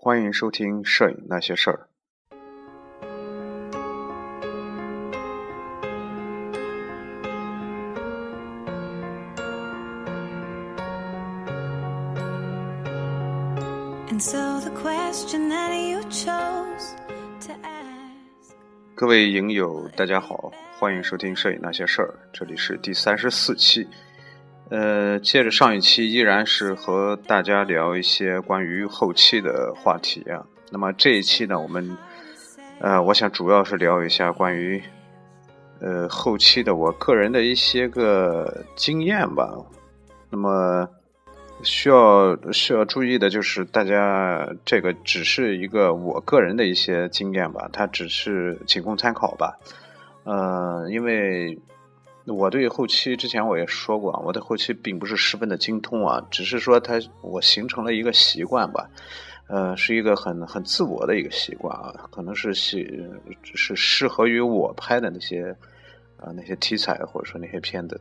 欢迎收听《摄影那些事儿》。各位影友，大家好，欢迎收听《摄影那些事儿》，这里是第三十四期。呃，接着上一期，依然是和大家聊一些关于后期的话题啊。那么这一期呢，我们呃，我想主要是聊一下关于呃后期的我个人的一些个经验吧。那么。需要需要注意的就是，大家这个只是一个我个人的一些经验吧，它只是仅供参考吧。呃，因为我对后期之前我也说过啊，我的后期并不是十分的精通啊，只是说它我形成了一个习惯吧，呃，是一个很很自我的一个习惯啊，可能是适是适合于我拍的那些啊那些题材或者说那些片子，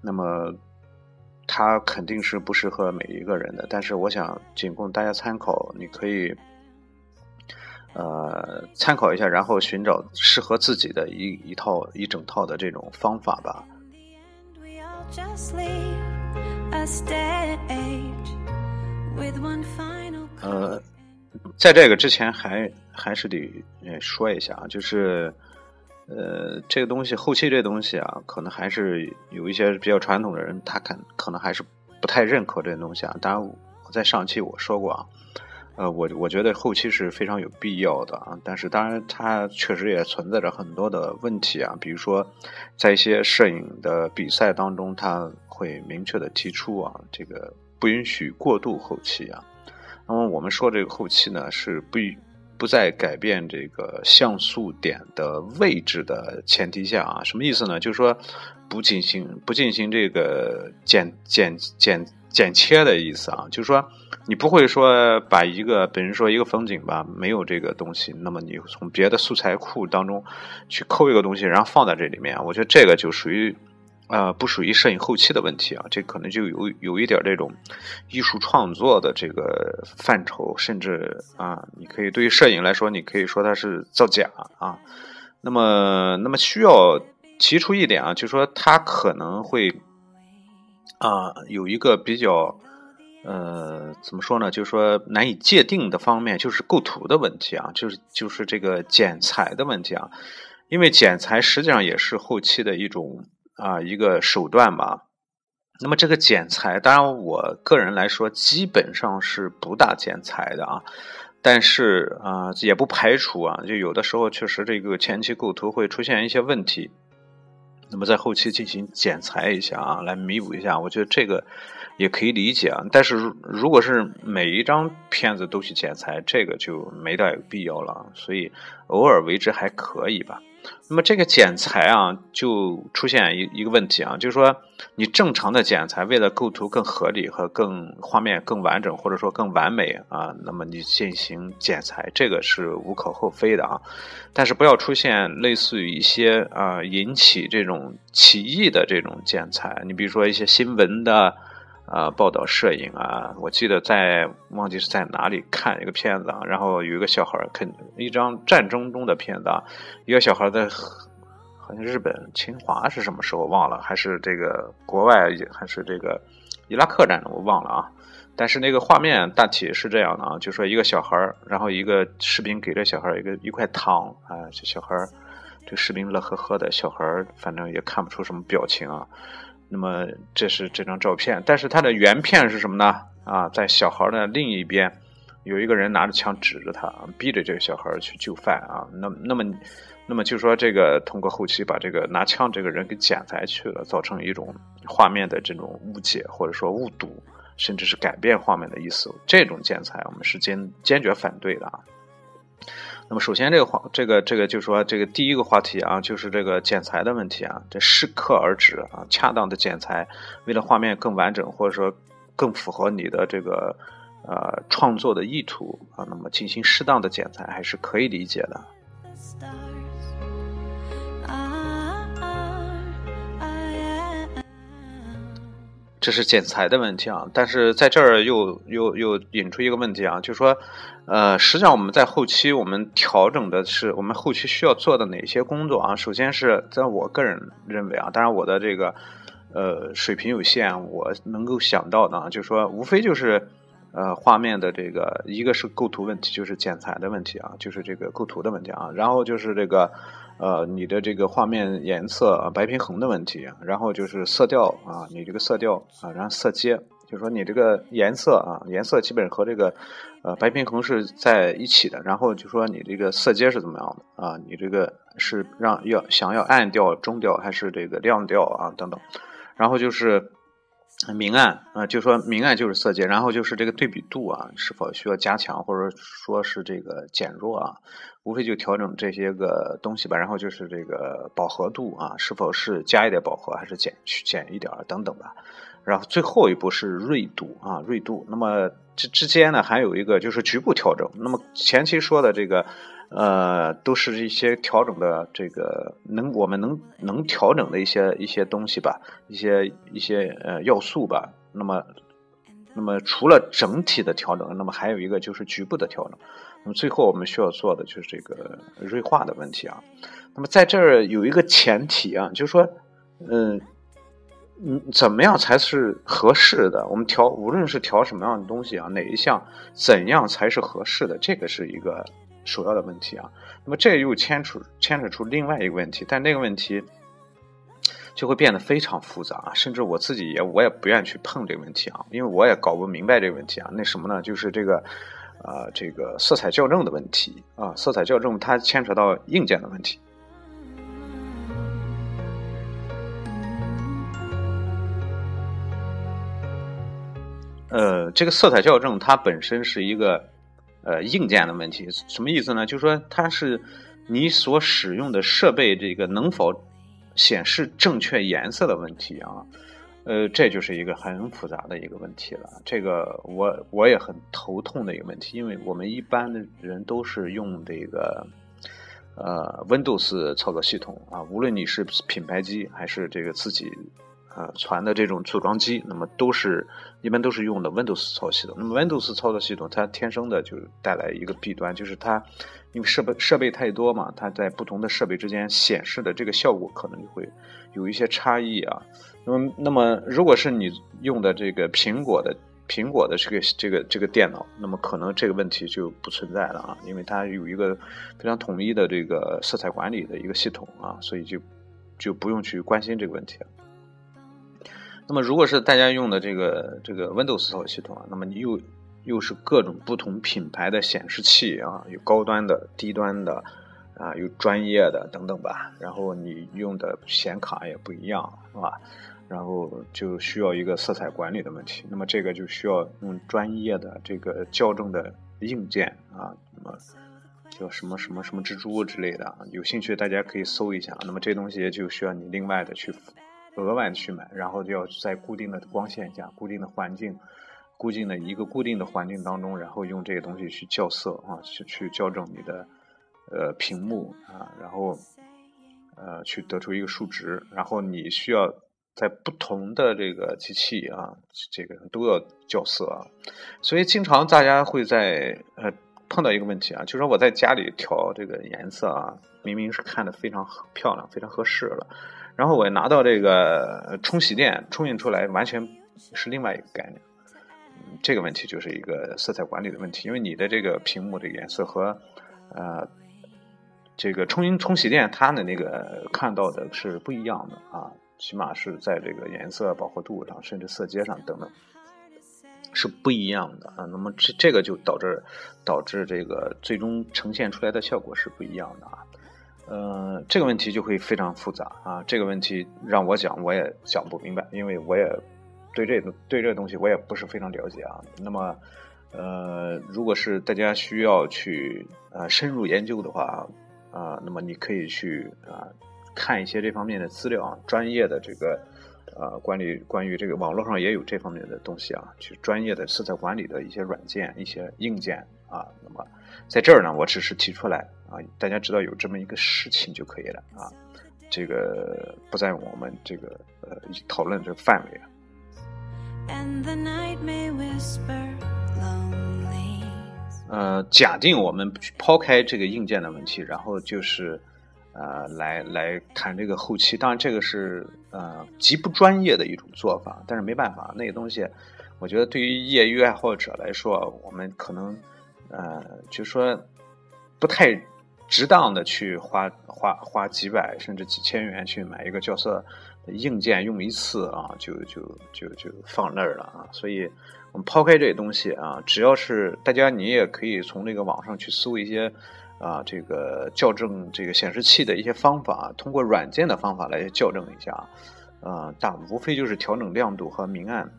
那么。它肯定是不适合每一个人的，但是我想仅供大家参考，你可以，呃，参考一下，然后寻找适合自己的一一套一整套的这种方法吧。呃，在这个之前还还是得说一下啊，就是。呃，这个东西后期这东西啊，可能还是有一些比较传统的人，他可可能还是不太认可这东西啊。当然，我在上期我说过啊，呃，我我觉得后期是非常有必要的啊。但是，当然它确实也存在着很多的问题啊，比如说在一些摄影的比赛当中，他会明确的提出啊，这个不允许过度后期啊。那么我们说这个后期呢，是不。不在改变这个像素点的位置的前提下啊，什么意思呢？就是说不进行不进行这个剪剪剪剪切的意思啊，就是说你不会说把一个，比如说一个风景吧，没有这个东西，那么你从别的素材库当中去抠一个东西，然后放在这里面，我觉得这个就属于。呃，不属于摄影后期的问题啊，这可能就有有一点这种艺术创作的这个范畴，甚至啊，你可以对于摄影来说，你可以说它是造假啊。那么，那么需要提出一点啊，就是说它可能会啊有一个比较呃怎么说呢？就是说难以界定的方面，就是构图的问题啊，就是就是这个剪裁的问题啊，因为剪裁实际上也是后期的一种。啊，一个手段吧。那么这个剪裁，当然我个人来说，基本上是不大剪裁的啊。但是啊，也不排除啊，就有的时候确实这个前期构图会出现一些问题。那么在后期进行剪裁一下啊，来弥补一下，我觉得这个也可以理解啊。但是如果是每一张片子都去剪裁，这个就没大有必要了。所以偶尔为之还可以吧。那么这个剪裁啊，就出现一一个问题啊，就是说你正常的剪裁，为了构图更合理和更画面更完整，或者说更完美啊，那么你进行剪裁，这个是无可厚非的啊。但是不要出现类似于一些啊引起这种歧义的这种剪裁，你比如说一些新闻的。啊，报道摄影啊，我记得在忘记是在哪里看一个片子啊，然后有一个小孩儿看一张战争中的片子啊，一个小孩在好像日本侵华是什么时候忘了，还是这个国外还是这个伊拉克战争我忘了啊，但是那个画面大体是这样的啊，就说一个小孩儿，然后一个士兵给了小孩一个一块糖啊，这小孩儿这士兵乐呵呵的，小孩儿反正也看不出什么表情啊。那么这是这张照片，但是它的原片是什么呢？啊，在小孩的另一边，有一个人拿着枪指着他，逼着这个小孩去就范啊。那那么，那么就说这个通过后期把这个拿枪这个人给剪裁去了，造成一种画面的这种误解或者说误读，甚至是改变画面的意思。这种剪裁我们是坚坚决反对的啊。那么，首先这个话，这个这个就是说，这个第一个话题啊，就是这个剪裁的问题啊，这适可而止啊，恰当的剪裁，为了画面更完整，或者说更符合你的这个呃创作的意图啊，那么进行适当的剪裁还是可以理解的。这是剪裁的问题啊。但是在这儿又又又引出一个问题啊，就是说，呃，实际上我们在后期我们调整的是我们后期需要做的哪些工作啊？首先是在我个人认为啊，当然我的这个呃水平有限，我能够想到的啊，就是说无非就是呃画面的这个一个是构图问题，就是剪裁的问题啊，就是这个构图的问题啊，然后就是这个。呃，你的这个画面颜色啊，白平衡的问题，然后就是色调啊，你这个色调啊，然后色阶，就说你这个颜色啊，颜色基本和这个呃白平衡是在一起的，然后就说你这个色阶是怎么样的啊？你这个是让要想要暗调、中调还是这个亮调啊？等等，然后就是明暗啊，就说明暗就是色阶，然后就是这个对比度啊，是否需要加强或者说是这个减弱啊？无非就调整这些个东西吧，然后就是这个饱和度啊，是否是加一点饱和，还是减去减一点等等吧。然后最后一步是锐度啊，锐度。那么这之间呢，还有一个就是局部调整。那么前期说的这个，呃，都是一些调整的这个能我们能能调整的一些一些东西吧，一些一些呃要素吧。那么那么除了整体的调整，那么还有一个就是局部的调整。那么最后我们需要做的就是这个锐化的问题啊。那么在这儿有一个前提啊，就是说，嗯，嗯，怎么样才是合适的？我们调无论是调什么样的东西啊，哪一项怎样才是合适的？这个是一个首要的问题啊。那么这又牵扯牵扯出另外一个问题，但那个问题就会变得非常复杂啊，甚至我自己也我也不愿去碰这个问题啊，因为我也搞不明白这个问题啊。那什么呢？就是这个。啊，这个色彩校正的问题啊，色彩校正它牵扯到硬件的问题。呃，这个色彩校正它本身是一个呃硬件的问题，什么意思呢？就是说它是你所使用的设备这个能否显示正确颜色的问题啊。呃，这就是一个很复杂的一个问题了。这个我我也很头痛的一个问题，因为我们一般的人都是用这个呃 Windows 操作系统啊，无论你是品牌机还是这个自己呃传的这种组装机，那么都是一般都是用的 Windows 操作系统。那么 Windows 操作系统它天生的就带来一个弊端，就是它因为设备设备太多嘛，它在不同的设备之间显示的这个效果可能就会有一些差异啊。那么，那么，如果是你用的这个苹果的苹果的这个这个这个电脑，那么可能这个问题就不存在了啊，因为它有一个非常统一的这个色彩管理的一个系统啊，所以就就不用去关心这个问题了。那么，如果是大家用的这个这个 Windows 操作系统啊，那么你又又是各种不同品牌的显示器啊，有高端的、低端的。啊，有专业的等等吧，然后你用的显卡也不一样，是吧？然后就需要一个色彩管理的问题，那么这个就需要用专业的这个校正的硬件啊，那么叫什么什么什么蜘蛛之类的，有兴趣大家可以搜一下。那么这东西就需要你另外的去额外去买，然后就要在固定的光线下、固定的环境、固定的一个固定的环境当中，然后用这个东西去校色啊，去去校正你的。呃，屏幕啊，然后呃，去得出一个数值，然后你需要在不同的这个机器啊，这个都要校色啊，所以经常大家会在呃碰到一个问题啊，就说我在家里调这个颜色啊，明明是看的非常漂亮、非常合适了，然后我拿到这个冲洗店冲印出来，完全是另外一个概念。这个问题就是一个色彩管理的问题，因为你的这个屏幕的颜色和呃。这个冲印冲洗店，它的那个看到的是不一样的啊，起码是在这个颜色饱和度上，甚至色阶上等等，是不一样的啊。那么这这个就导致导致这个最终呈现出来的效果是不一样的啊。呃，这个问题就会非常复杂啊。这个问题让我讲，我也讲不明白，因为我也对这个对这东西我也不是非常了解啊。那么呃，如果是大家需要去呃深入研究的话。啊，那么你可以去啊看一些这方面的资料啊，专业的这个呃管理关于这个网络上也有这方面的东西啊，去专业的色彩管理的一些软件、一些硬件啊。那么在这儿呢，我只是提出来啊，大家知道有这么一个事情就可以了啊，这个不在我们这个呃讨论这个范围。呃，假定我们抛开这个硬件的问题，然后就是，呃，来来谈这个后期。当然，这个是呃极不专业的一种做法，但是没办法，那个东西，我觉得对于业余爱好者来说，我们可能呃，就说不太值当的去花花花几百甚至几千元去买一个角色硬件用一次啊，就就就就放那儿了啊，所以。我们抛开这些东西啊，只要是大家，你也可以从这个网上去搜一些啊，这个校正这个显示器的一些方法，通过软件的方法来校正一下，呃，大无非就是调整亮度和明暗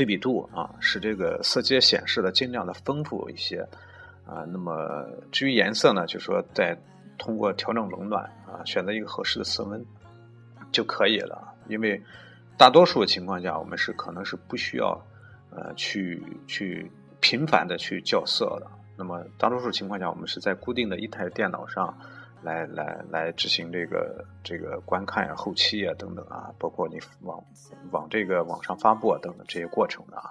对比度啊，使这个色阶显示的尽量的丰富一些啊。那么至于颜色呢，就说再通过调整冷暖啊，选择一个合适的色温就可以了。因为大多数情况下，我们是可能是不需要。呃，去去频繁的去校色的，那么大多数情况下，我们是在固定的一台电脑上来来来执行这个这个观看呀、后期啊等等啊，包括你往往这个网上发布啊等等这些过程的啊，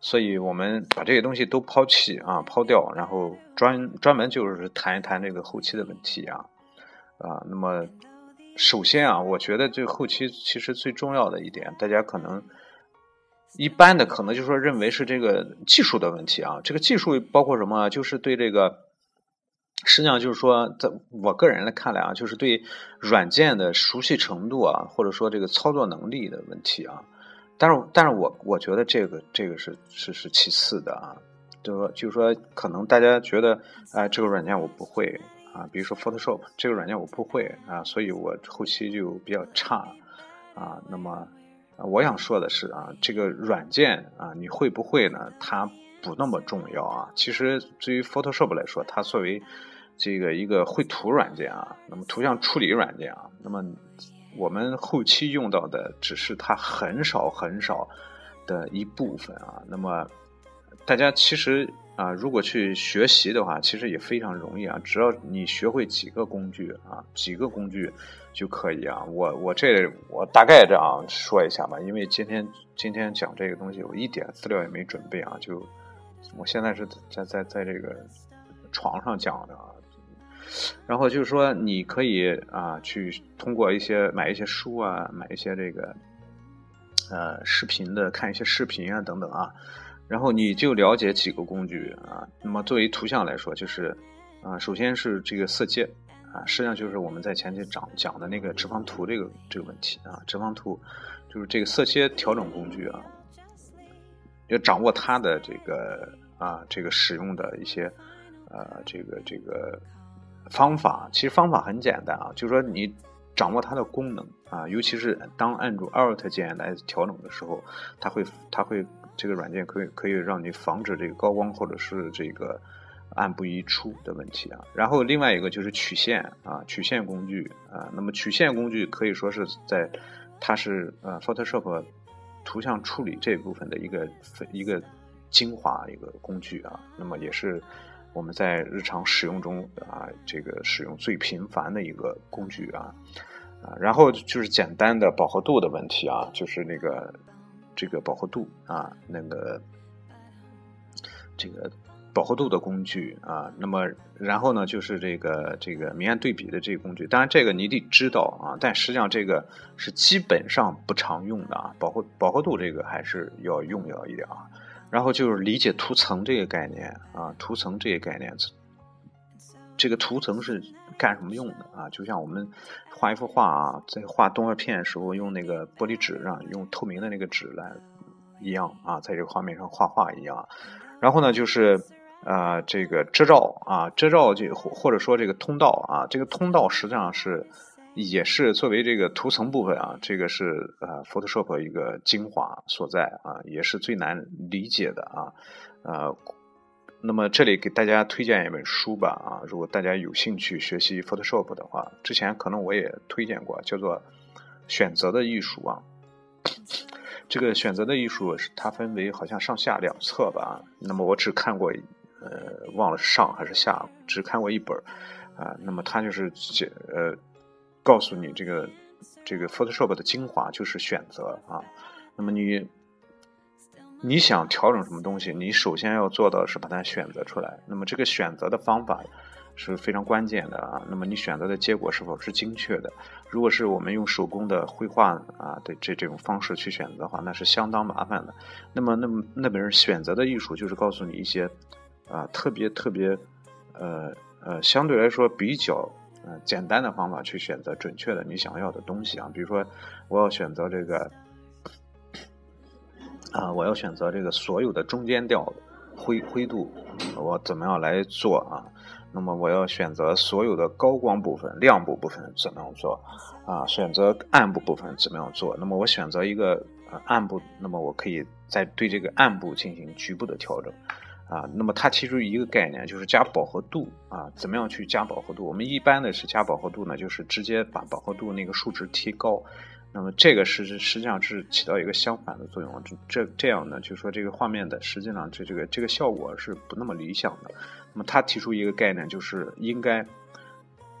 所以我们把这些东西都抛弃啊、抛掉，然后专专门就是谈一谈这个后期的问题啊啊，那么首先啊，我觉得这后期其实最重要的一点，大家可能。一般的可能就说认为是这个技术的问题啊，这个技术包括什么？就是对这个，实际上就是说，在我个人来看来啊，就是对软件的熟悉程度啊，或者说这个操作能力的问题啊。但是，但是我我觉得这个这个是是是其次的啊，就说就是说，可能大家觉得，哎，这个软件我不会啊，比如说 Photoshop 这个软件我不会啊，所以我后期就比较差啊，那么。我想说的是啊，这个软件啊，你会不会呢？它不那么重要啊。其实，对于 Photoshop 来说，它作为这个一个绘图软件啊，那么图像处理软件啊，那么我们后期用到的只是它很少很少的一部分啊。那么大家其实啊，如果去学习的话，其实也非常容易啊。只要你学会几个工具啊，几个工具。就可以啊，我我这我大概这样说一下吧，因为今天今天讲这个东西，我一点资料也没准备啊，就我现在是在在在这个床上讲的啊，然后就是说你可以啊去通过一些买一些书啊，买一些这个呃视频的看一些视频啊等等啊，然后你就了解几个工具啊，那么作为图像来说，就是啊首先是这个色阶。啊，实际上就是我们在前期讲讲的那个直方图这个这个问题啊，直方图就是这个色阶调整工具啊，要掌握它的这个啊这个使用的一些呃这个这个方法，其实方法很简单啊，就是说你掌握它的功能啊，尤其是当按住 Alt 键来调整的时候，它会它会这个软件可以可以让你防止这个高光或者是这个。按不移出的问题啊，然后另外一个就是曲线啊，曲线工具啊，那么曲线工具可以说是在它是呃 Photoshop 图像处理这部分的一个一个精华一个工具啊，那么也是我们在日常使用中啊这个使用最频繁的一个工具啊啊，然后就是简单的饱和度的问题啊，就是那个这个饱和度啊，那个这个。饱和度的工具啊，那么然后呢，就是这个这个明暗对比的这个工具。当然，这个你得知道啊，但实际上这个是基本上不常用的啊。饱和饱和度这个还是要用要一点啊。然后就是理解图层这个概念啊，图层这个概念，这个图层是干什么用的啊？就像我们画一幅画啊，在画动画片的时候用那个玻璃纸上用透明的那个纸来一样啊，在这个画面上画画一样。然后呢，就是。啊，这个遮罩啊，遮罩就或或者说这个通道啊，这个通道实际上是也是作为这个图层部分啊，这个是呃 Photoshop 一个精华所在啊，也是最难理解的啊。呃，那么这里给大家推荐一本书吧啊，如果大家有兴趣学习 Photoshop 的话，之前可能我也推荐过，叫做《选择的艺术》啊。这个《选择的艺术》是它分为好像上下两册吧，那么我只看过。呃，忘了上还是下，只看过一本啊。那么它就是呃，告诉你这个这个 Photoshop 的精华就是选择啊。那么你你想调整什么东西，你首先要做到是把它选择出来。那么这个选择的方法是非常关键的啊。那么你选择的结果是否是精确的？如果是我们用手工的绘画啊的这这种方式去选择的话，那是相当麻烦的。那么那么那本人选择的艺术就是告诉你一些啊特别特别呃呃相对来说比较呃简单的方法去选择准确的你想要的东西啊。比如说我要选择这个。啊，我要选择这个所有的中间调灰灰度，我怎么样来做啊？那么我要选择所有的高光部分、亮部部分怎么样做啊？选择暗部部分怎么样做？那么我选择一个暗部，那么我可以再对这个暗部进行局部的调整啊。那么它提出一个概念，就是加饱和度啊。怎么样去加饱和度？我们一般的是加饱和度呢，就是直接把饱和度那个数值提高。那么这个是实际上是起到一个相反的作用，这这样呢，就是说这个画面的实际上这这个这个效果是不那么理想的。那么他提出一个概念，就是应该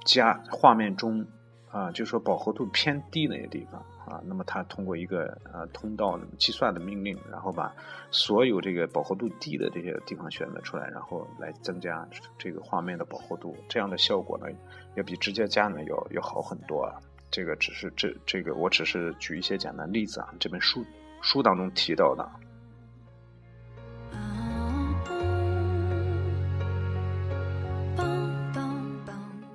加画面中啊，就是说饱和度偏低那些地方啊。那么它通过一个呃通道计算的命令，然后把所有这个饱和度低的这些地方选择出来，然后来增加这个画面的饱和度，这样的效果呢，要比直接加呢要要好很多啊。这个只是这这个，我只是举一些简单例子啊。这本书书当中提到的。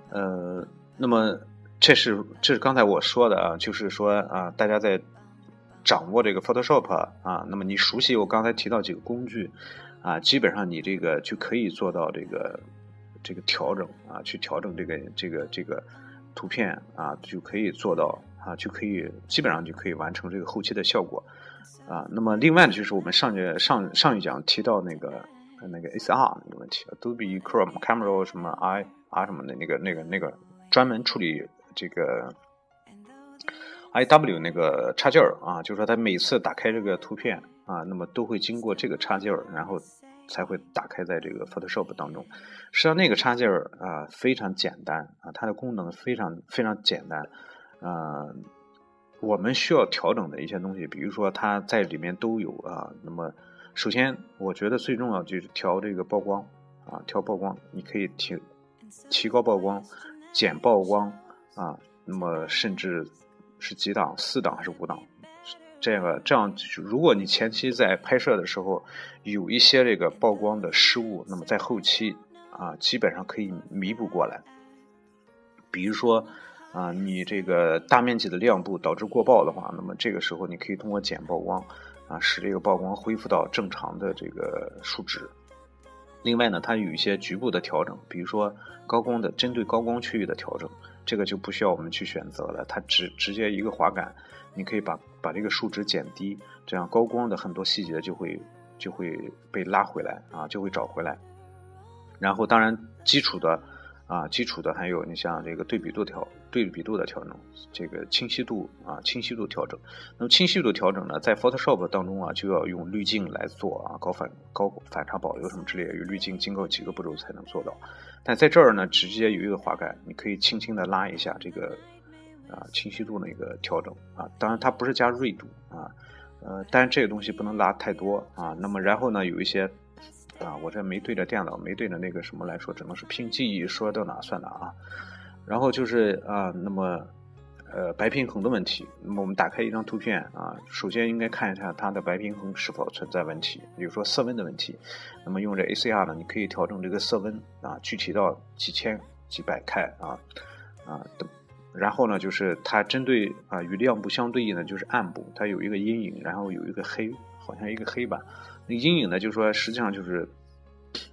呃，那么这是这是刚才我说的啊，就是说啊，大家在掌握这个 Photoshop 啊，那么你熟悉我刚才提到几个工具啊，基本上你这个就可以做到这个这个调整啊，去调整这个这个这个。图片啊，就可以做到啊，就可以基本上就可以完成这个后期的效果啊。那么另外呢，就是我们上节上上一讲提到那个那个 SR 那个问题，Adobe Chrome Camera 什么 I R 什么的那个那个那个专门处理这个 I W 那个插件儿啊，就是说它每次打开这个图片啊，那么都会经过这个插件儿，然后。才会打开在这个 Photoshop 当中。实际上，那个插件儿啊非常简单啊，它的功能非常非常简单。啊，我们需要调整的一些东西，比如说它在里面都有啊。那么，首先我觉得最重要就是调这个曝光啊，调曝光，你可以提提高曝光、减曝光啊。那么，甚至是几档，四档还是五档？这个这样，如果你前期在拍摄的时候有一些这个曝光的失误，那么在后期啊，基本上可以弥补过来。比如说啊，你这个大面积的亮部导致过曝的话，那么这个时候你可以通过减曝光啊，使这个曝光恢复到正常的这个数值。另外呢，它有一些局部的调整，比如说高光的针对高光区域的调整，这个就不需要我们去选择了，它直直接一个滑杆。你可以把把这个数值减低，这样高光的很多细节就会就会被拉回来啊，就会找回来。然后当然基础的啊，基础的还有你像这个对比度调对比度的调整，这个清晰度啊清晰度调整。那么清晰度调整呢，在 Photoshop 当中啊，就要用滤镜来做啊，高反高反差保留什么之类的，有滤镜经过几个步骤才能做到。但在这儿呢，直接有一个滑杆，你可以轻轻的拉一下这个。啊，清晰度的一个调整啊，当然它不是加锐度啊，呃，但是这个东西不能拉太多啊。那么然后呢，有一些啊，我这没对着电脑，没对着那个什么来说，只能是凭记忆说到哪算哪啊。然后就是啊，那么呃，白平衡的问题。那么我们打开一张图片啊，首先应该看一下它的白平衡是否存在问题，比如说色温的问题。那么用这 ACR 呢，你可以调整这个色温啊，具体到几千几百开啊啊等。然后呢，就是它针对啊与亮部相对应的就是暗部，它有一个阴影，然后有一个黑，好像一个黑板。那阴影呢，就是说实际上就是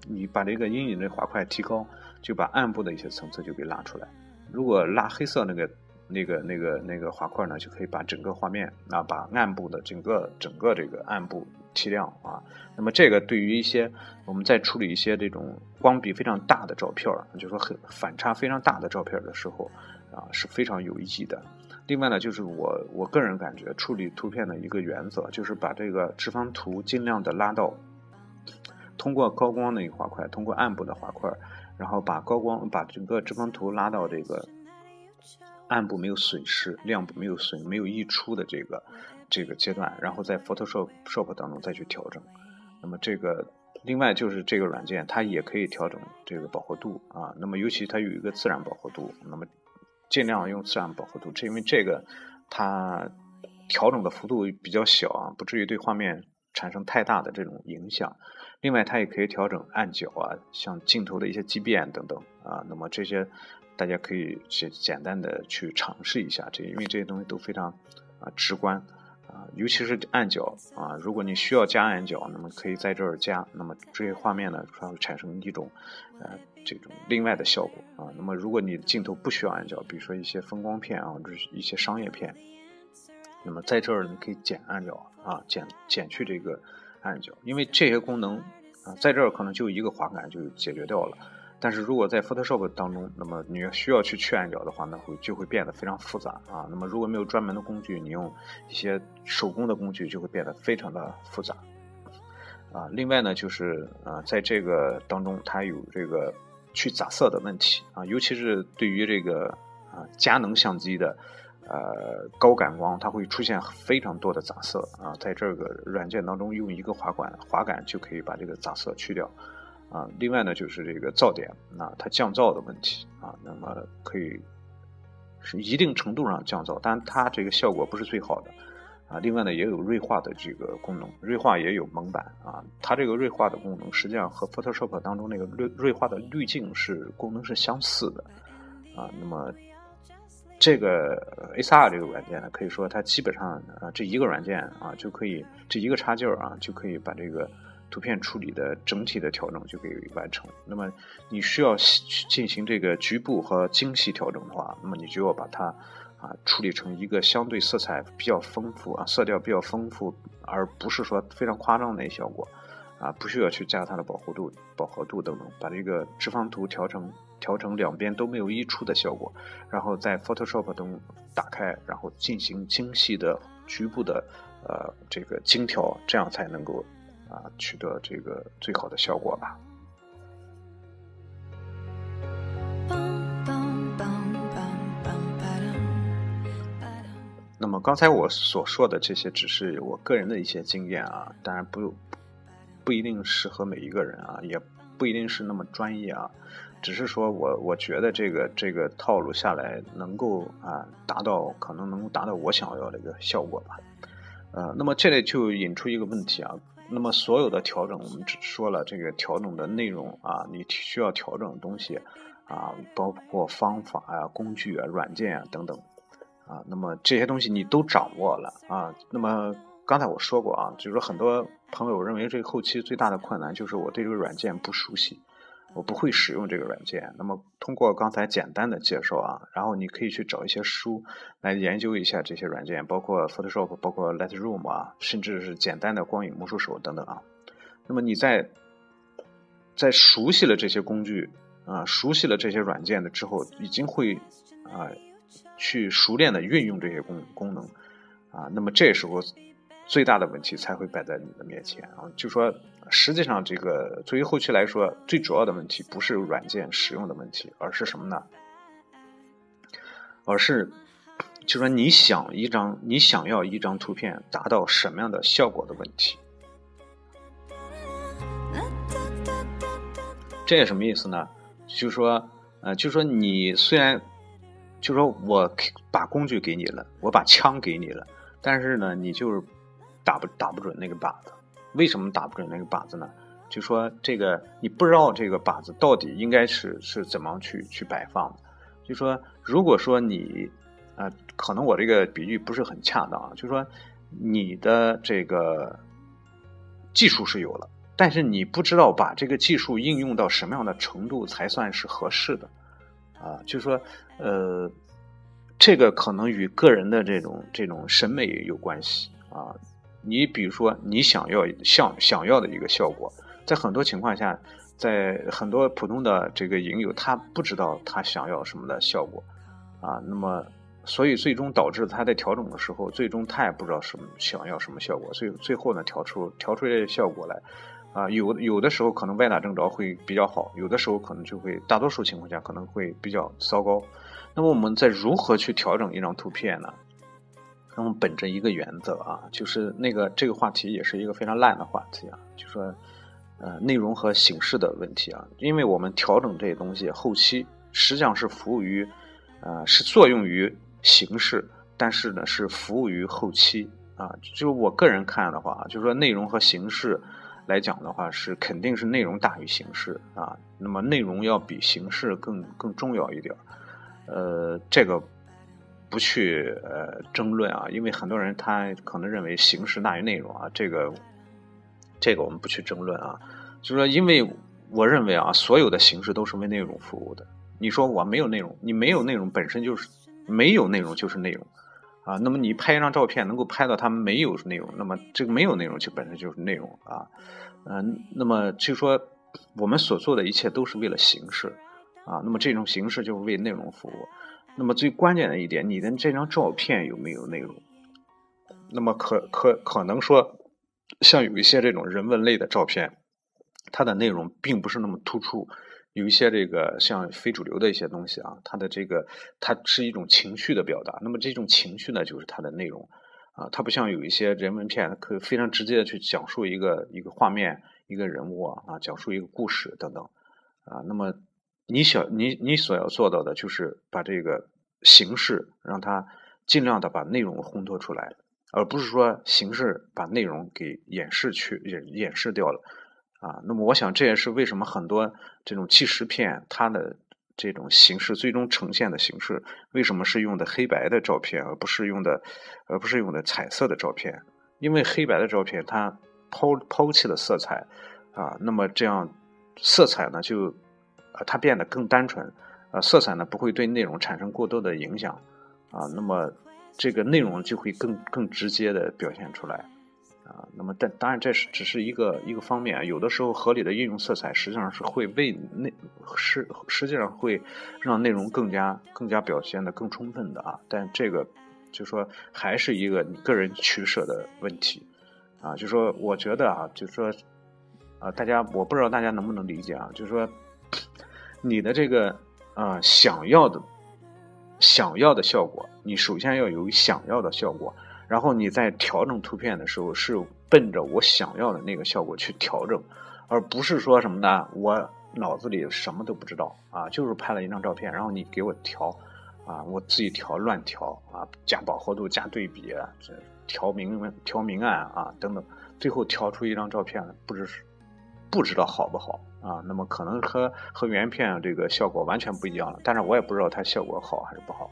你把这个阴影的滑块提高，就把暗部的一些层次就给拉出来。如果拉黑色那个那个那个那个滑块呢，就可以把整个画面啊把暗部的整个整个这个暗部提亮啊。那么这个对于一些我们在处理一些这种光比非常大的照片就是说很反差非常大的照片的时候。啊，是非常有意义的。另外呢，就是我我个人感觉处理图片的一个原则，就是把这个直方图尽量的拉到通过高光的一个滑块，通过暗部的滑块，然后把高光把整个直方图拉到这个暗部没有损失、亮部没有损、没有溢出的这个这个阶段，然后在 Photoshop Shop 当中再去调整。那么这个另外就是这个软件它也可以调整这个饱和度啊。那么尤其它有一个自然饱和度，那么尽量用自然饱和度，这因为这个它调整的幅度比较小啊，不至于对画面产生太大的这种影响。另外它也可以调整暗角啊，像镜头的一些畸变等等啊。那么这些大家可以简简单的去尝试一下，这因为这些东西都非常啊直观。啊，尤其是暗角啊，如果你需要加暗角，那么可以在这儿加，那么这些画面呢，它会产生一种呃这种另外的效果。那么如果你的镜头不需要暗角，比如说一些风光片啊，或者是一些商业片，那么在这儿你可以减暗角啊，减减去这个暗角，因为这些功能啊，在这儿可能就一个滑杆就解决掉了。但是如果在 Photoshop 当中，那么你需要去去暗角的话，那会就会变得非常复杂啊。那么如果没有专门的工具，你用一些手工的工具就会变得非常的复杂啊。另外呢，就是啊，在这个当中，它有这个去杂色的问题啊，尤其是对于这个啊佳能相机的呃高感光，它会出现非常多的杂色啊。在这个软件当中，用一个滑管滑杆就可以把这个杂色去掉。啊，另外呢，就是这个噪点，那它降噪的问题啊，那么可以是一定程度上降噪，但它这个效果不是最好的啊。另外呢，也有锐化的这个功能，锐化也有蒙版啊。它这个锐化的功能实际上和 Photoshop 当中那个锐锐化的滤镜是功能是相似的啊。那么这个 A4R 这个软件呢，可以说它基本上啊这一个软件啊就可以这一个插件啊就可以把这个。图片处理的整体的调整就可以完成。那么你需要进行这个局部和精细调整的话，那么你就要把它啊处理成一个相对色彩比较丰富啊，色调比较丰富，而不是说非常夸张的那效果啊，不需要去加它的饱和度、饱和度等等，把这个直方图调成调成两边都没有溢出的效果，然后在 Photoshop 中打开，然后进行精细的局部的呃这个精调，这样才能够。啊，取得这个最好的效果吧。那么刚才我所说的这些，只是我个人的一些经验啊，当然不不一定适合每一个人啊，也不一定是那么专业啊，只是说我我觉得这个这个套路下来，能够啊达到可能能够达到我想要的一个效果吧。呃，那么这里就引出一个问题啊。那么所有的调整，我们只说了这个调整的内容啊，你需要调整的东西啊，包括方法啊、工具啊、软件啊等等啊。那么这些东西你都掌握了啊。那么刚才我说过啊，就是说很多朋友认为这个后期最大的困难就是我对这个软件不熟悉。我不会使用这个软件，那么通过刚才简单的介绍啊，然后你可以去找一些书来研究一下这些软件，包括 Photoshop，包括 Lightroom 啊，甚至是简单的光影魔术手等等啊。那么你在在熟悉了这些工具啊，熟悉了这些软件的之后，已经会啊去熟练的运用这些功功能啊，那么这时候。最大的问题才会摆在你的面前啊！就说实际上，这个作为后期来说，最主要的问题不是软件使用的问题，而是什么呢？而是就说你想一张，你想要一张图片达到什么样的效果的问题。这什么意思呢？就是说呃，就是说你虽然就说我把工具给你了，我把枪给你了，但是呢，你就是。打不打不准那个靶子，为什么打不准那个靶子呢？就说这个你不知道这个靶子到底应该是是怎么去去摆放的。就说如果说你，呃，可能我这个比喻不是很恰当啊。就说你的这个技术是有了，但是你不知道把这个技术应用到什么样的程度才算是合适的啊。就说呃，这个可能与个人的这种这种审美有关系啊。你比如说，你想要想想要的一个效果，在很多情况下，在很多普通的这个影友，他不知道他想要什么的效果，啊，那么所以最终导致他在调整的时候，最终他也不知道什么想要什么效果，所以最后呢，调出调出来的效果来，啊，有有的时候可能歪打正着会比较好，有的时候可能就会大多数情况下可能会比较糟糕。那么我们在如何去调整一张图片呢？那么本着一个原则啊，就是那个这个话题也是一个非常烂的话题啊，就说呃内容和形式的问题啊，因为我们调整这些东西后期实际上是服务于呃是作用于形式，但是呢是服务于后期啊，就我个人看的话，就是说内容和形式来讲的话，是肯定是内容大于形式啊，那么内容要比形式更更重要一点呃这个。不去呃争论啊，因为很多人他可能认为形式大于内容啊，这个这个我们不去争论啊。就是说，因为我认为啊，所有的形式都是为内容服务的。你说我没有内容，你没有内容本身就是没有内容就是内容啊。那么你拍一张照片能够拍到它没有内容，那么这个没有内容就本身就是内容啊。嗯，那么就说我们所做的一切都是为了形式啊，那么这种形式就是为内容服务。那么最关键的一点，你的这张照片有没有内容？那么可可可能说，像有一些这种人文类的照片，它的内容并不是那么突出。有一些这个像非主流的一些东西啊，它的这个它是一种情绪的表达。那么这种情绪呢，就是它的内容啊。它不像有一些人文片，可以非常直接的去讲述一个一个画面、一个人物啊，讲述一个故事等等啊。那么。你想，你你所要做到的就是把这个形式让它尽量的把内容烘托出来，而不是说形式把内容给掩饰去掩掩饰掉了啊。那么，我想这也是为什么很多这种纪实片它的这种形式最终呈现的形式为什么是用的黑白的照片，而不是用的而不是用的彩色的照片？因为黑白的照片它抛抛弃了色彩啊，那么这样色彩呢就。呃，它变得更单纯，呃，色彩呢不会对内容产生过多的影响，啊，那么这个内容就会更更直接的表现出来，啊，那么但当然这是只是一个一个方面，有的时候合理的运用色彩实际上是会为内实实际上会让内容更加更加表现的更充分的啊，但这个就说还是一个你个人取舍的问题，啊，就说我觉得啊，就说啊，大家我不知道大家能不能理解啊，就说。你的这个啊想要的想要的效果，你首先要有想要的效果，然后你在调整图片的时候是奔着我想要的那个效果去调整，而不是说什么呢？我脑子里什么都不知道啊，就是拍了一张照片，然后你给我调啊，我自己调乱调啊，加饱和度、加对比、这调明调明暗啊等等，最后调出一张照片，不知不知道好不好。啊，那么可能和和原片这个效果完全不一样了，但是我也不知道它效果好还是不好，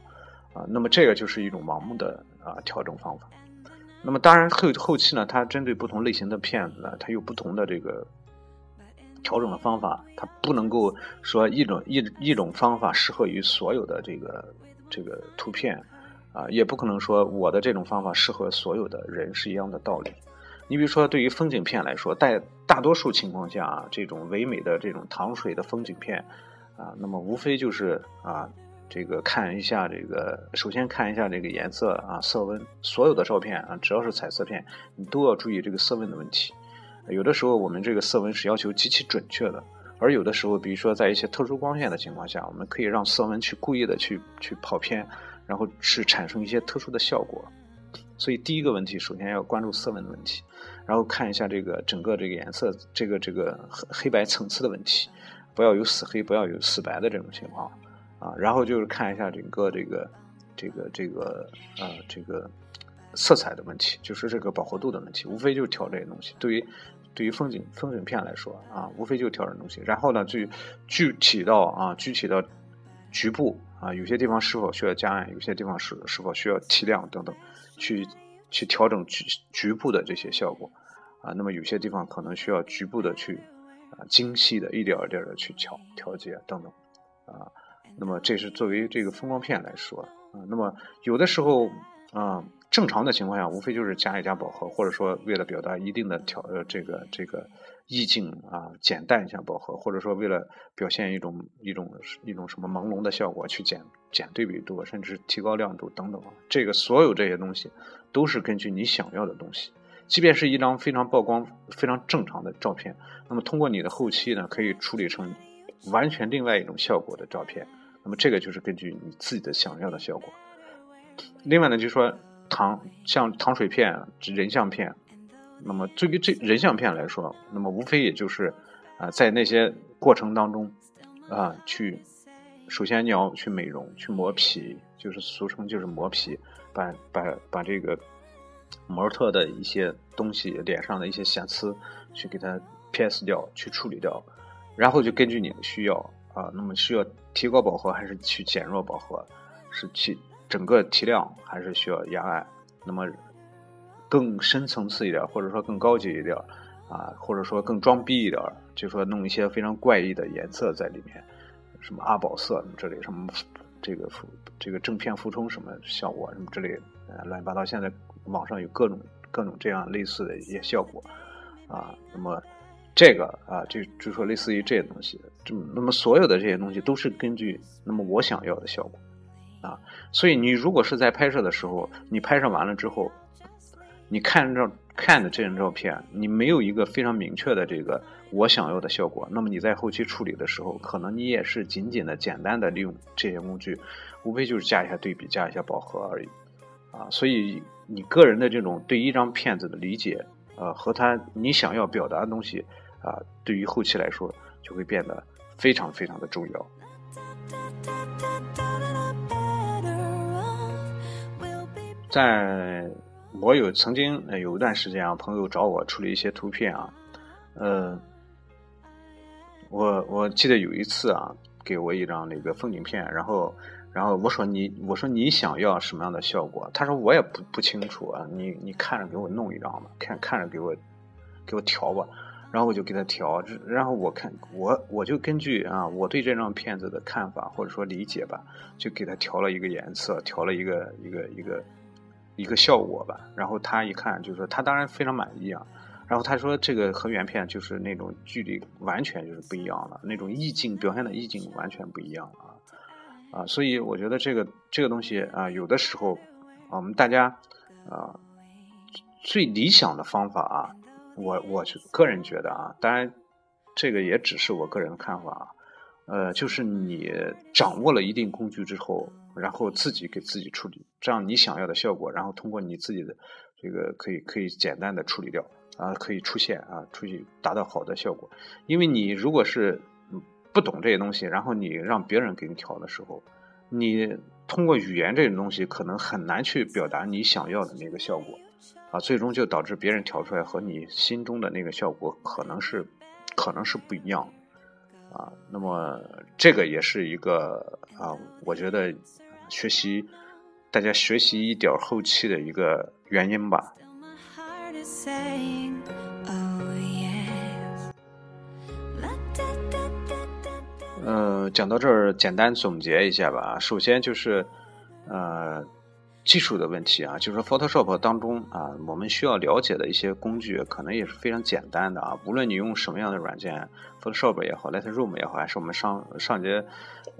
啊，那么这个就是一种盲目的啊调整方法。那么当然后后期呢，它针对不同类型的片子呢，它有不同的这个调整的方法，它不能够说一种一一种方法适合于所有的这个这个图片，啊，也不可能说我的这种方法适合所有的人是一样的道理。你比如说，对于风景片来说，在大多数情况下啊，这种唯美的这种糖水的风景片，啊，那么无非就是啊，这个看一下这个，首先看一下这个颜色啊，色温。所有的照片啊，只要是彩色片，你都要注意这个色温的问题。有的时候我们这个色温是要求极其准确的，而有的时候，比如说在一些特殊光线的情况下，我们可以让色温去故意的去去跑偏，然后是产生一些特殊的效果。所以第一个问题，首先要关注色温的问题，然后看一下这个整个这个颜色，这个这个黑黑白层次的问题，不要有死黑，不要有死白的这种情况啊。然后就是看一下整个这个这个这个呃这个色彩的问题，就是这个饱和度的问题，无非就是调这些东西。对于对于风景风景片来说啊，无非就调这东西。然后呢，就具体到啊具体到局部啊，有些地方是否需要加暗，有些地方是是否需要提亮等等。去去调整局局部的这些效果啊，那么有些地方可能需要局部的去啊精细的一点一点的去调调节等等啊，那么这是作为这个风光片来说啊，那么有的时候啊正常的情况下，无非就是加一加饱和，或者说为了表达一定的调呃这个这个意境啊，减淡一下饱和，或者说为了表现一种一种一种什么朦胧的效果去减。减对比度，甚至提高亮度等等啊，这个所有这些东西都是根据你想要的东西。即便是一张非常曝光、非常正常的照片，那么通过你的后期呢，可以处理成完全另外一种效果的照片。那么这个就是根据你自己的想要的效果。另外呢，就是说糖像糖水片、人像片。那么对于这人像片来说，那么无非也就是啊，在那些过程当中啊，去首先你要去美容、去磨皮，就是俗称就是磨皮，把把把这个模特的一些东西、脸上的一些瑕疵去给它 PS 掉、去处理掉，然后就根据你的需要啊，那么需要提高饱和还是去减弱饱和，是去整个提亮还是需要压暗，那么。更深层次一点，或者说更高级一点，啊，或者说更装逼一点，就说弄一些非常怪异的颜色在里面，什么阿宝色之类，什么这个浮这个正片浮冲什么效果什么之类，呃，乱七八糟。现在网上有各种各种这样类似的一些效果，啊，那么这个啊，就就说类似于这些东西，这那么所有的这些东西都是根据那么我想要的效果，啊，所以你如果是在拍摄的时候，你拍摄完了之后。你看着看的这张照片，你没有一个非常明确的这个我想要的效果，那么你在后期处理的时候，可能你也是仅仅的简单的利用这些工具，无非就是加一下对比，加一下饱和而已，啊，所以你个人的这种对一张片子的理解，呃，和他你想要表达的东西，啊，对于后期来说就会变得非常非常的重要，在。我有曾经有一段时间啊，朋友找我处理一些图片啊，呃，我我记得有一次啊，给我一张那个风景片，然后然后我说你我说你想要什么样的效果？他说我也不不清楚啊，你你看着给我弄一张吧，看看着给我给我调吧，然后我就给他调，然后我看我我就根据啊我对这张片子的看法或者说理解吧，就给他调了一个颜色，调了一个一个一个。一个效果吧，然后他一看，就是说他当然非常满意啊。然后他说这个和原片就是那种距离完全就是不一样了，那种意境表现的意境完全不一样啊啊！所以我觉得这个这个东西啊，有的时候我们大家啊最理想的方法啊，我我个人觉得啊，当然这个也只是我个人的看法啊，呃，就是你掌握了一定工具之后。然后自己给自己处理，这样你想要的效果，然后通过你自己的这个可以可以简单的处理掉啊，可以出现啊，出去达到好的效果。因为你如果是不懂这些东西，然后你让别人给你调的时候，你通过语言这种东西可能很难去表达你想要的那个效果啊，最终就导致别人调出来和你心中的那个效果可能是可能是不一样啊。那么这个也是一个啊，我觉得。学习，大家学习一点后期的一个原因吧。呃，讲到这儿，简单总结一下吧。首先就是，呃。技术的问题啊，就是 Photoshop 当中啊，我们需要了解的一些工具，可能也是非常简单的啊。无论你用什么样的软件，Photoshop 也好，Lightroom 也好，还是我们上上节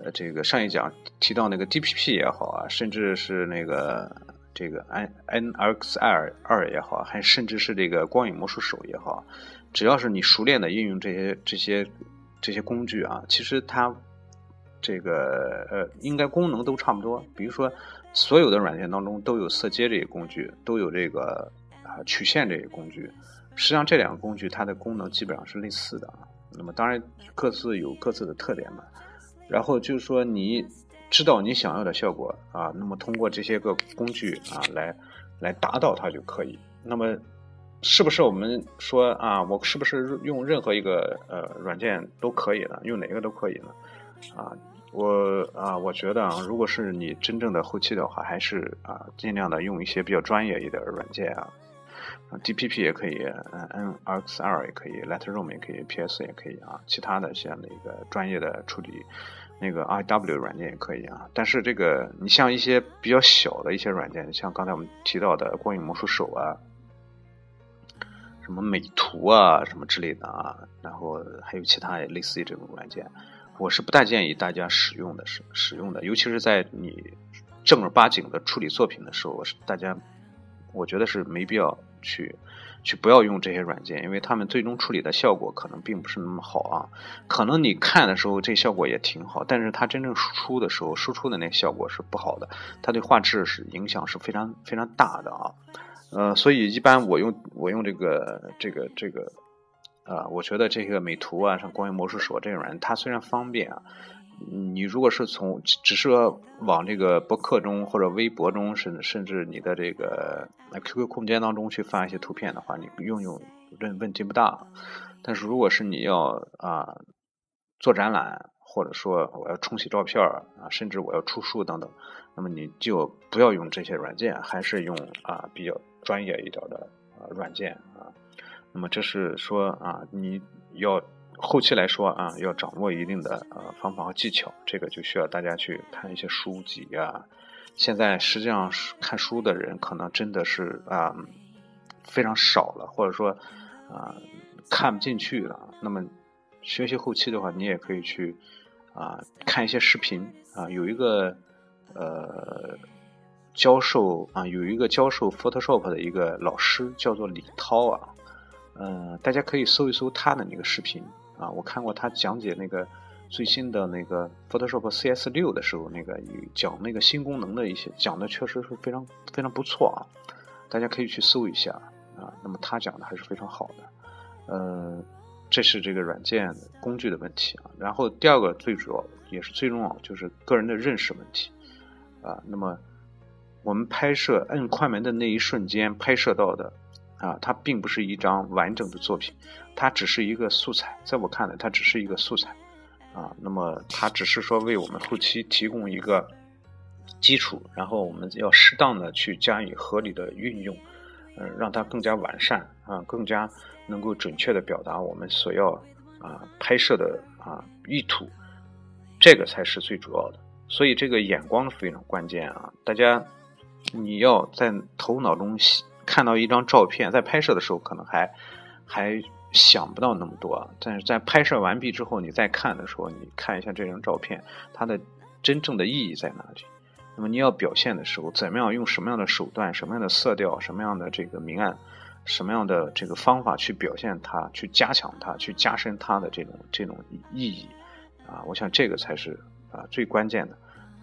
呃这个上一讲提到那个 DPP 也好啊，甚至是那个这个 N NXR 二也好，还甚至是这个光影魔术手也好，只要是你熟练的运用这些这些这些工具啊，其实它这个呃应该功能都差不多，比如说。所有的软件当中都有色阶这些工具，都有这个啊曲线这些工具。实际上这两个工具它的功能基本上是类似的啊。那么当然各自有各自的特点嘛。然后就是说你知道你想要的效果啊，那么通过这些个工具啊来来达到它就可以。那么是不是我们说啊，我是不是用任何一个呃软件都可以呢？用哪个都可以呢？啊？我啊，我觉得啊，如果是你真正的后期的话，还是啊，尽量的用一些比较专业一点的软件啊，DPP 也可以嗯，NXR 也可以，Lightroom 也可以，PS 也可以啊，其他的像那个专业的处理那个 IW 软件也可以啊。但是这个你像一些比较小的一些软件，像刚才我们提到的光影魔术手啊，什么美图啊，什么之类的啊，然后还有其他类似于这种软件。我是不大建议大家使用的，是使用的，尤其是在你正儿八经的处理作品的时候，是大家，我觉得是没必要去去不要用这些软件，因为他们最终处理的效果可能并不是那么好啊。可能你看的时候这效果也挺好，但是它真正输出的时候，输出的那效果是不好的，它对画质是影响是非常非常大的啊。呃，所以一般我用我用这个这个这个，啊，我觉得这个美图啊，像光源魔术手这种软件，它虽然方便啊。你如果是从只是往这个博客中或者微博中，甚甚至你的这个 QQ 空间当中去发一些图片的话，你用用问问题不大。但是如果是你要啊做展览，或者说我要冲洗照片啊，甚至我要出书等等，那么你就不要用这些软件，还是用啊比较专业一点的啊软件啊。那么这是说啊你要。后期来说啊，要掌握一定的呃方法和技巧，这个就需要大家去看一些书籍啊。现在实际上看书的人可能真的是啊非常少了，或者说啊看不进去了。那么学习后期的话，你也可以去啊看一些视频啊。有一个呃教授啊，有一个教授 Photoshop 的一个老师叫做李涛啊，嗯，大家可以搜一搜他的那个视频。啊，我看过他讲解那个最新的那个 Photoshop CS 六的时候，那个讲那个新功能的一些讲的确实是非常非常不错啊，大家可以去搜一下啊。那么他讲的还是非常好的，呃，这是这个软件工具的问题啊。然后第二个最主要也是最重要就是个人的认识问题啊。那么我们拍摄摁快门的那一瞬间拍摄到的。啊，它并不是一张完整的作品，它只是一个素材。在我看来，它只是一个素材，啊，那么它只是说为我们后期提供一个基础，然后我们要适当的去加以合理的运用，嗯，让它更加完善啊，更加能够准确的表达我们所要啊拍摄的啊意图，这个才是最主要的。所以这个眼光非常关键啊，大家你要在头脑中。看到一张照片，在拍摄的时候可能还还想不到那么多，但是在拍摄完毕之后，你再看的时候，你看一下这张照片，它的真正的意义在哪里？那么你要表现的时候，怎么样用什么样的手段、什么样的色调、什么样的这个明暗、什么样的这个方法去表现它，去加强它，去加深它的这种这种意义啊？我想这个才是啊最关键的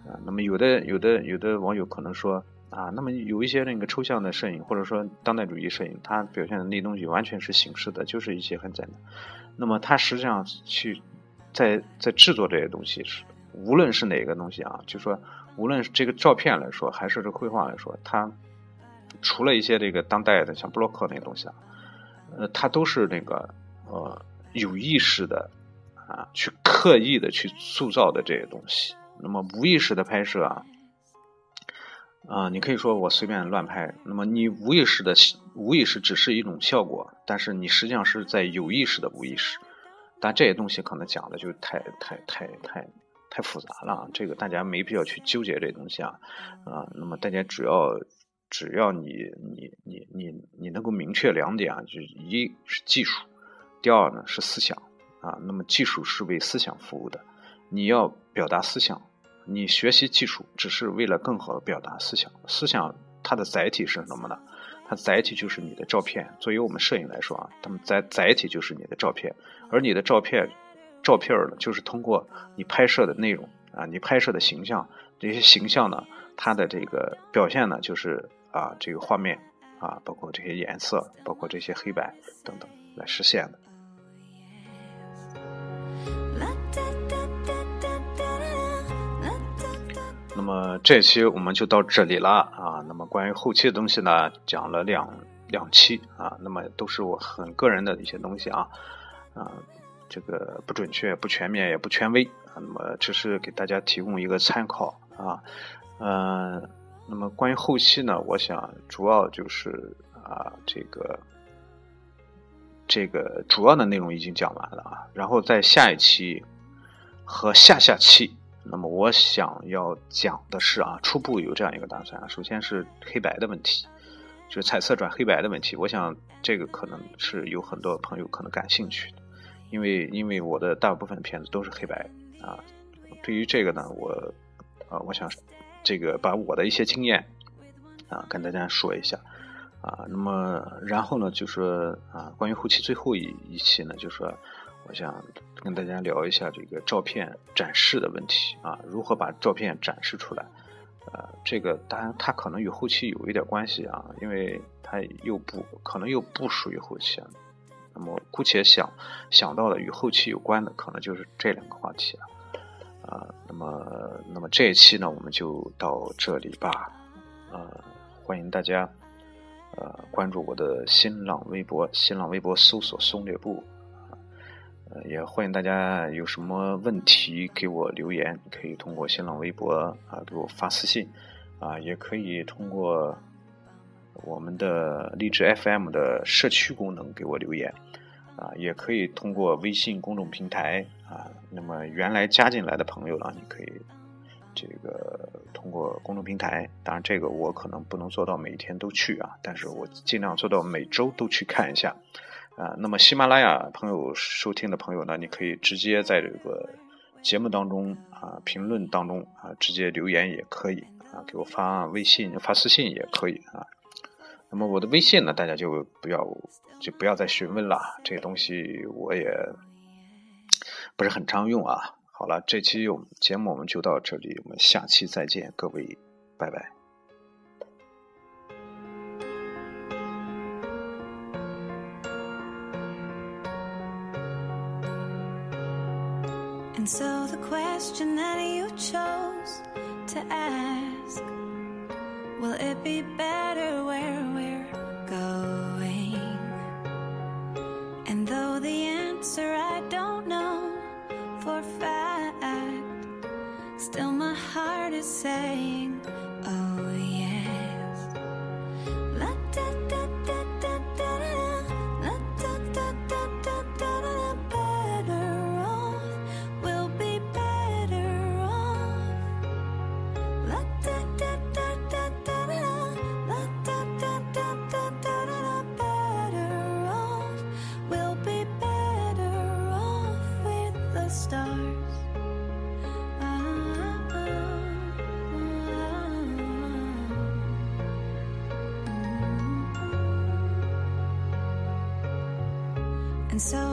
啊。那么有的有的有的网友可能说。啊，那么有一些那个抽象的摄影，或者说当代主义摄影，它表现的那东西完全是形式的，就是一些很简单。那么它实际上去在在制作这些东西是，无论是哪个东西啊，就说无论是这个照片来说，还是这绘画来说，它除了一些这个当代的像布洛克那些东西啊，呃，它都是那个呃有意识的啊，去刻意的去塑造的这些东西。那么无意识的拍摄啊。啊，你可以说我随便乱拍，那么你无意识的无意识只是一种效果，但是你实际上是在有意识的无意识。但这些东西可能讲的就太太太太太复杂了，这个大家没必要去纠结这东西啊啊。那么大家只要只要你你你你你能够明确两点啊，就一是技术，第二呢是思想啊。那么技术是为思想服务的，你要表达思想。你学习技术只是为了更好的表达思想，思想它的载体是什么呢？它载体就是你的照片。作为我们摄影来说啊，它们载载体就是你的照片，而你的照片，照片呢，就是通过你拍摄的内容啊，你拍摄的形象，这些形象呢，它的这个表现呢，就是啊，这个画面啊，包括这些颜色，包括这些黑白等等来实现的。么这期我们就到这里了啊。那么关于后期的东西呢，讲了两两期啊。那么都是我很个人的一些东西啊啊，这个不准确、不全面、也不权威啊。那么只是给大家提供一个参考啊。嗯，那么关于后期呢，我想主要就是啊，这个这个主要的内容已经讲完了啊。然后在下一期和下下期。那么我想要讲的是啊，初步有这样一个打算啊。首先是黑白的问题，就是彩色转黑白的问题。我想这个可能是有很多朋友可能感兴趣的，因为因为我的大部分的片子都是黑白啊。对于这个呢，我啊，我想这个把我的一些经验啊跟大家说一下啊，那么然后呢，就说啊，关于后期最后一一期呢，就是说我想跟大家聊一下这个照片展示的问题啊，如何把照片展示出来？呃，这个当然它可能与后期有一点关系啊，因为它又不可能又不属于后期啊。那么姑且想想到的与后期有关的，可能就是这两个话题啊。啊，那么那么这一期呢，我们就到这里吧。呃，欢迎大家。呃，关注我的新浪微博，新浪微博搜索“松略部”，也欢迎大家有什么问题给我留言，可以通过新浪微博啊给我发私信，啊，也可以通过我们的荔枝 FM 的社区功能给我留言，啊，也可以通过微信公众平台啊，那么原来加进来的朋友呢，你可以。这个通过公众平台，当然这个我可能不能做到每天都去啊，但是我尽量做到每周都去看一下，啊，那么喜马拉雅朋友收听的朋友呢，你可以直接在这个节目当中啊评论当中啊直接留言也可以啊，给我发微信发私信也可以啊。那么我的微信呢，大家就不要就不要再询问了，这些东西我也不是很常用啊。好了，这期我们节目我们就到这里，我们下期再见，各位，拜拜。And so the question that you chose to ask Will it be better where we're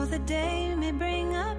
the day may bring a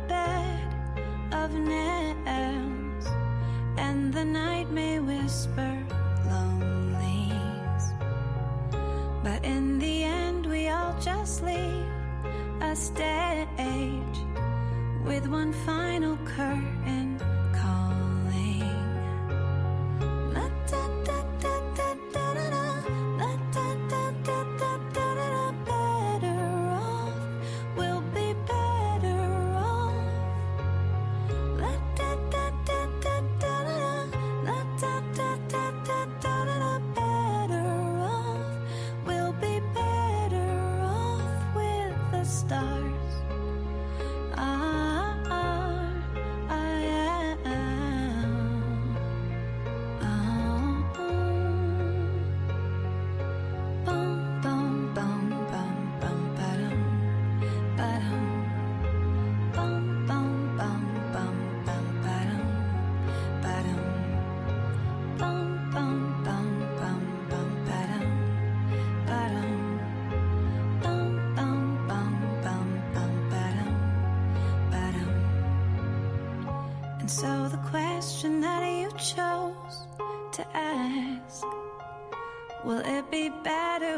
question that you chose to ask Will it be better?